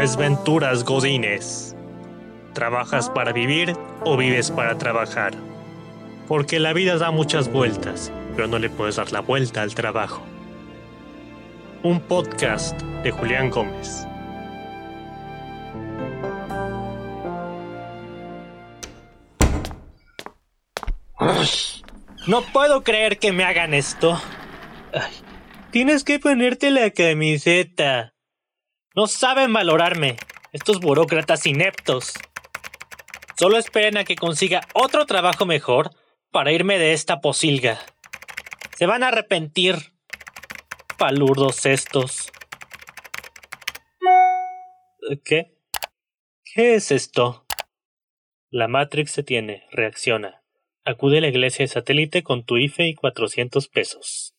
Desventuras Godines. ¿Trabajas para vivir o vives para trabajar? Porque la vida da muchas vueltas, pero no le puedes dar la vuelta al trabajo. Un podcast de Julián Gómez. No puedo creer que me hagan esto. Tienes que ponerte la camiseta. No saben valorarme, estos burócratas ineptos. Solo esperen a que consiga otro trabajo mejor para irme de esta posilga. Se van a arrepentir. Palurdos estos. ¿Qué? ¿Qué es esto? La Matrix se tiene, reacciona. Acude a la iglesia de satélite con tu IFE y 400 pesos.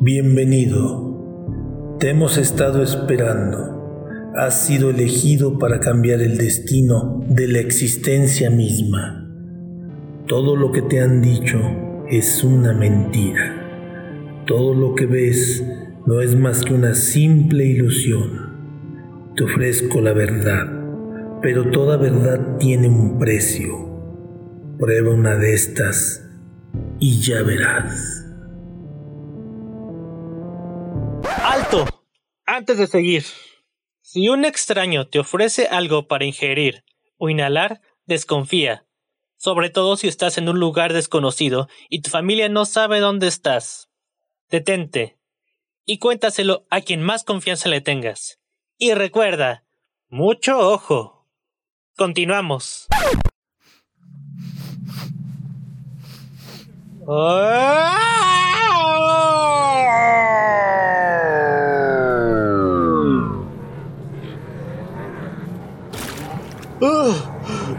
Bienvenido. Te hemos estado esperando. Has sido elegido para cambiar el destino de la existencia misma. Todo lo que te han dicho es una mentira. Todo lo que ves no es más que una simple ilusión. Te ofrezco la verdad, pero toda verdad tiene un precio. Prueba una de estas y ya verás. Antes de seguir, si un extraño te ofrece algo para ingerir o inhalar, desconfía, sobre todo si estás en un lugar desconocido y tu familia no sabe dónde estás. Detente y cuéntaselo a quien más confianza le tengas. Y recuerda, mucho ojo. Continuamos.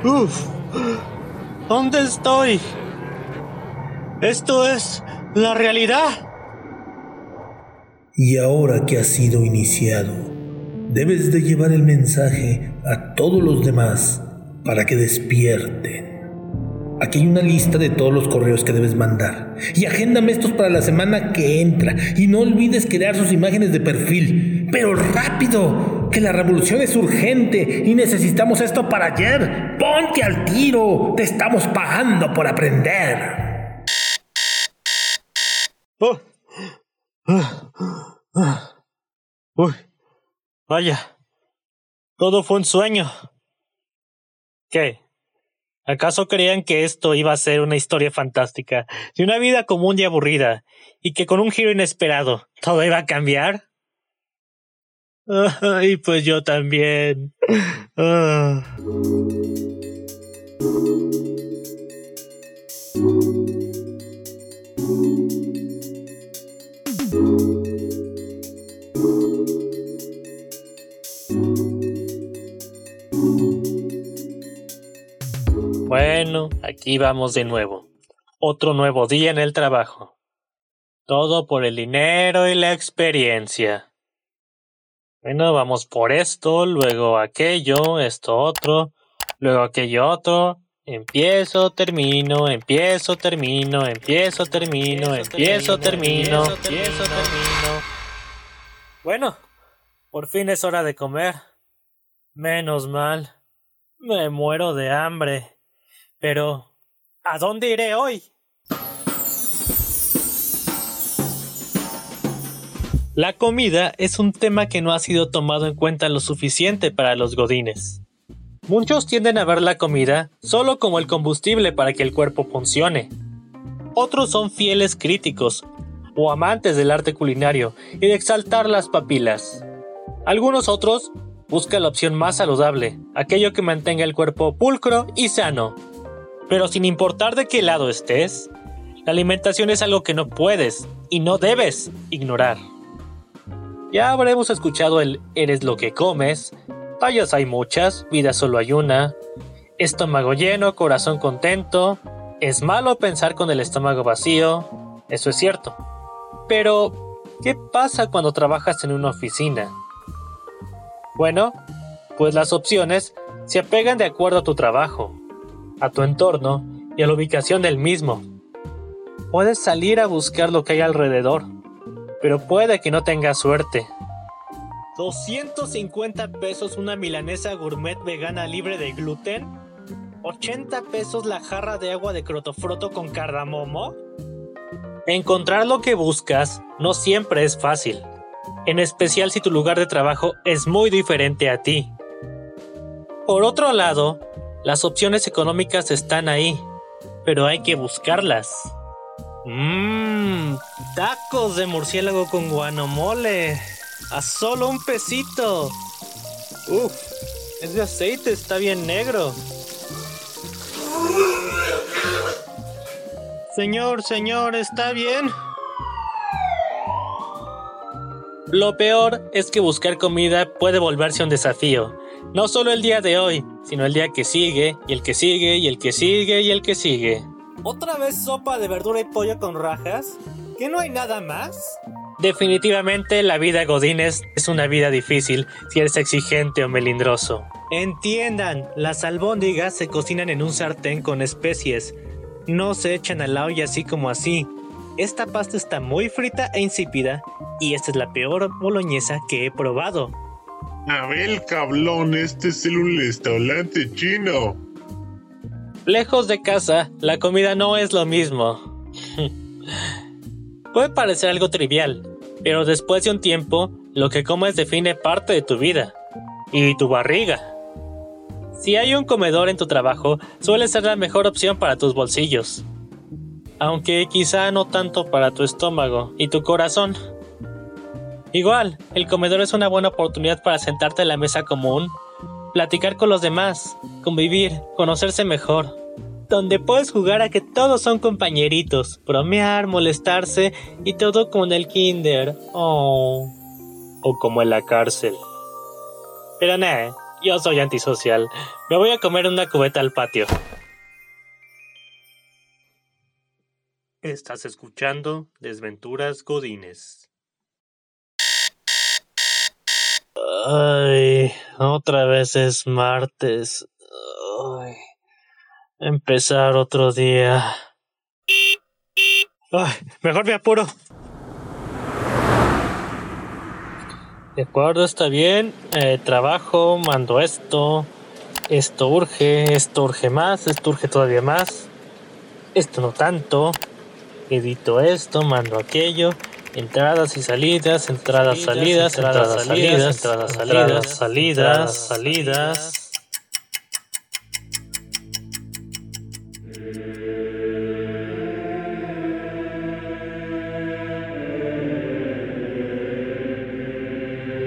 Uf, ¿dónde estoy? ¿Esto es la realidad? Y ahora que has sido iniciado, debes de llevar el mensaje a todos los demás para que despierten. Aquí hay una lista de todos los correos que debes mandar. Y agéndame estos para la semana que entra. Y no olvides crear sus imágenes de perfil. Pero rápido, que la revolución es urgente y necesitamos esto para ayer. Ponte al tiro. Te estamos pagando por aprender. Oh. Uy, vaya. Todo fue un sueño. ¿Qué? ¿Acaso creían que esto iba a ser una historia fantástica, de una vida común y aburrida, y que con un giro inesperado todo iba a cambiar? y pues yo también. Ah. Bueno, aquí vamos de nuevo. Otro nuevo día en el trabajo. Todo por el dinero y la experiencia. Bueno, vamos por esto, luego aquello, esto otro, luego aquello otro. Empiezo, termino, empiezo, termino, empiezo, termino, empiezo, termino, empiezo, termino. Bueno, por fin es hora de comer. Menos mal. Me muero de hambre. Pero, ¿a dónde iré hoy? La comida es un tema que no ha sido tomado en cuenta lo suficiente para los godines. Muchos tienden a ver la comida solo como el combustible para que el cuerpo funcione. Otros son fieles críticos o amantes del arte culinario y de exaltar las papilas. Algunos otros buscan la opción más saludable, aquello que mantenga el cuerpo pulcro y sano. Pero sin importar de qué lado estés, la alimentación es algo que no puedes y no debes ignorar. Ya habremos escuchado el eres lo que comes, tallas hay muchas, vida solo hay una, estómago lleno, corazón contento, Es malo pensar con el estómago vacío, eso es cierto. Pero, ¿qué pasa cuando trabajas en una oficina? Bueno, pues las opciones se apegan de acuerdo a tu trabajo, a tu entorno y a la ubicación del mismo. Puedes salir a buscar lo que hay alrededor, pero puede que no tengas suerte. 250 pesos una milanesa gourmet vegana libre de gluten. 80 pesos la jarra de agua de crotofroto con cardamomo. Encontrar lo que buscas no siempre es fácil, en especial si tu lugar de trabajo es muy diferente a ti. Por otro lado, las opciones económicas están ahí, pero hay que buscarlas. Mmm, tacos de murciélago con guanomole. A solo un pesito. Uf, ese aceite está bien negro. Señor, señor, ¿está bien? Lo peor es que buscar comida puede volverse un desafío. No solo el día de hoy, sino el día que sigue, y el que sigue, y el que sigue, y el que sigue. ¿Otra vez sopa de verdura y pollo con rajas? ¿Que no hay nada más? Definitivamente la vida Godínez es una vida difícil si eres exigente o melindroso. Entiendan, las albóndigas se cocinan en un sartén con especies. No se echan a la olla así como así. Esta pasta está muy frita e insípida y esta es la peor boloñesa que he probado. Abel cablón, este es el restaurante chino. Lejos de casa, la comida no es lo mismo. Puede parecer algo trivial, pero después de un tiempo, lo que comes define parte de tu vida. Y tu barriga. Si hay un comedor en tu trabajo, suele ser la mejor opción para tus bolsillos. Aunque quizá no tanto para tu estómago y tu corazón. Igual, el comedor es una buena oportunidad para sentarte en la mesa común, platicar con los demás, convivir, conocerse mejor donde puedes jugar a que todos son compañeritos, bromear, molestarse y todo como en el kinder. Oh. O como en la cárcel. Pero nada, yo soy antisocial. Me voy a comer una cubeta al patio. Estás escuchando Desventuras Godines. Ay, otra vez es martes. Empezar otro día. Ay, mejor me apuro. De acuerdo, está bien. Eh, trabajo, mando esto. Esto urge, esto urge más, esto urge todavía más. Esto no tanto. Edito esto, mando aquello. Entradas y salidas, entradas, salidas, entradas, salidas, entradas, salidas, salidas, salidas.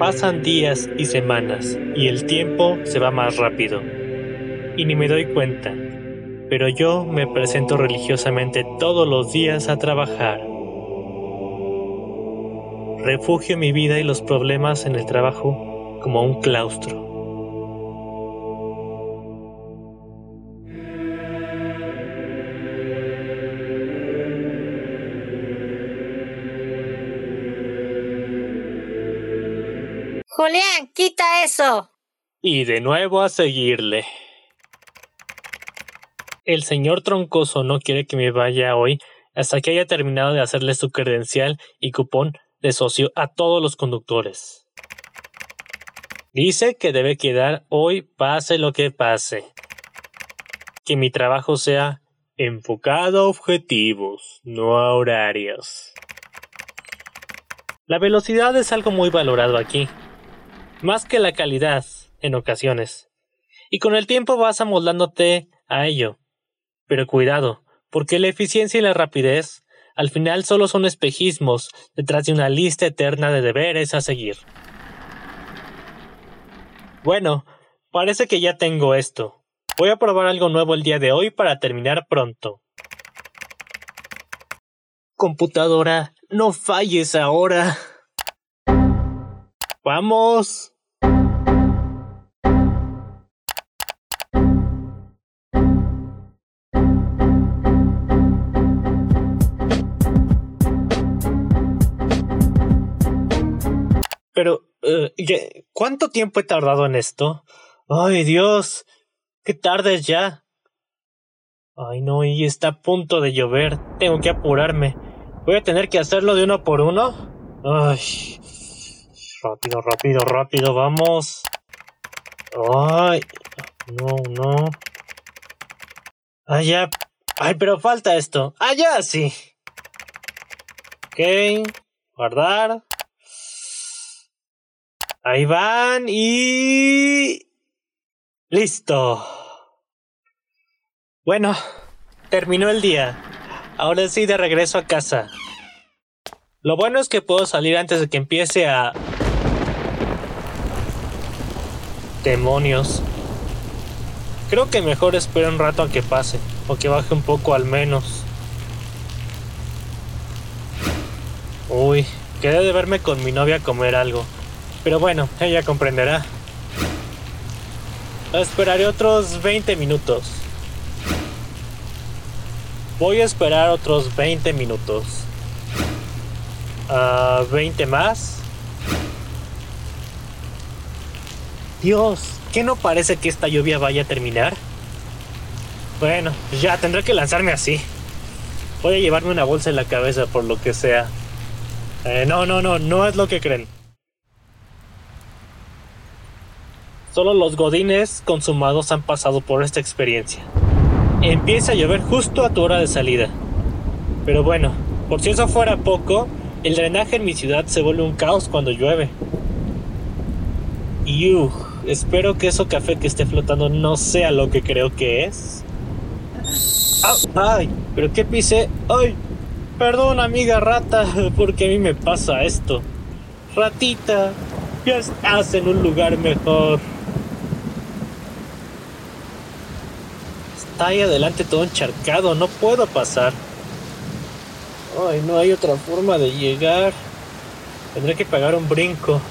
Pasan días y semanas y el tiempo se va más rápido. Y ni me doy cuenta. Pero yo me presento religiosamente todos los días a trabajar. Refugio mi vida y los problemas en el trabajo como un claustro. Julián, quita eso. Y de nuevo a seguirle. El señor Troncoso no quiere que me vaya hoy hasta que haya terminado de hacerle su credencial y cupón de socio a todos los conductores. Dice que debe quedar hoy pase lo que pase. Que mi trabajo sea enfocado a objetivos, no a horarios. La velocidad es algo muy valorado aquí más que la calidad en ocasiones. Y con el tiempo vas amoldándote a ello. Pero cuidado, porque la eficiencia y la rapidez al final solo son espejismos detrás de una lista eterna de deberes a seguir. Bueno, parece que ya tengo esto. Voy a probar algo nuevo el día de hoy para terminar pronto. Computadora, no falles ahora. Vamos. Eh, ¿Cuánto tiempo he tardado en esto? ¡Ay, Dios! ¡Qué tarde es ya! Ay, no, y está a punto de llover. Tengo que apurarme. Voy a tener que hacerlo de uno por uno. Ay. Rápido, rápido, rápido, vamos. Ay. No, no. Ah, ya. Ay, pero falta esto. Ah, ya, sí. Ok. Guardar. Ahí van y... Listo. Bueno, terminó el día. Ahora sí de regreso a casa. Lo bueno es que puedo salir antes de que empiece a... Demonios. Creo que mejor espero un rato a que pase, o que baje un poco al menos. Uy, quedé de verme con mi novia a comer algo. Pero bueno, ella comprenderá. Esperaré otros 20 minutos. Voy a esperar otros 20 minutos. Uh, 20 más. Dios, ¿qué no parece que esta lluvia vaya a terminar? Bueno, ya tendré que lanzarme así. Voy a llevarme una bolsa en la cabeza por lo que sea. Eh, no, no, no, no es lo que creen. Solo los godines consumados han pasado por esta experiencia. Empieza a llover justo a tu hora de salida. Pero bueno, por si eso fuera poco, el drenaje en mi ciudad se vuelve un caos cuando llueve. Y espero que eso café que esté flotando no sea lo que creo que es. ¡Ay! ¿Pero qué pise? ¡Ay! Perdón, amiga rata, porque a mí me pasa esto. Ratita, ya estás en un lugar mejor. Está ahí adelante todo encharcado, no puedo pasar. Ay, no hay otra forma de llegar. Tendré que pagar un brinco.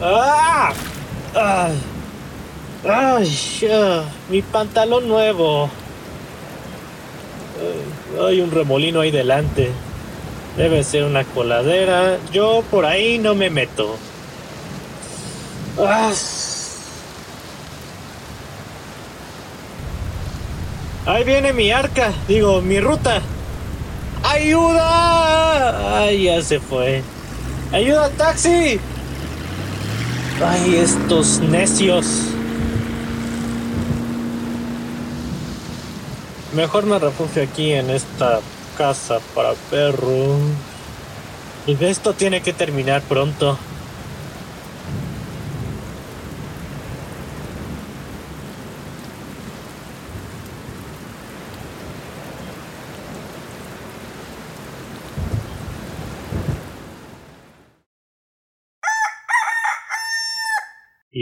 ¡Ah! ¡Ay! ¡Ay! ¡Mi pantalón nuevo! hay un remolino ahí delante. Debe ser una coladera. Yo por ahí no me meto. ¡Ah! Ahí viene mi arca, digo, mi ruta. ¡Ayuda! Ay, ya se fue. ¡Ayuda, taxi! Ay, estos necios. Mejor me refugio aquí en esta casa para perros. Y esto tiene que terminar pronto.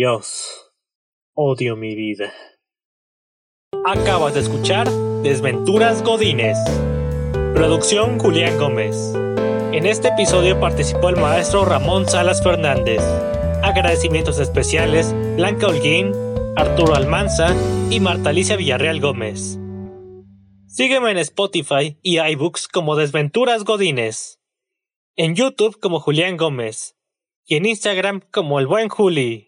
Dios, odio mi vida. Acabas de escuchar Desventuras Godines. Producción Julián Gómez. En este episodio participó el maestro Ramón Salas Fernández. Agradecimientos especiales Blanca Holguín, Arturo Almanza y Marta Alicia Villarreal Gómez. Sígueme en Spotify y iBooks como Desventuras Godines. En YouTube como Julián Gómez. Y en Instagram como El Buen Juli.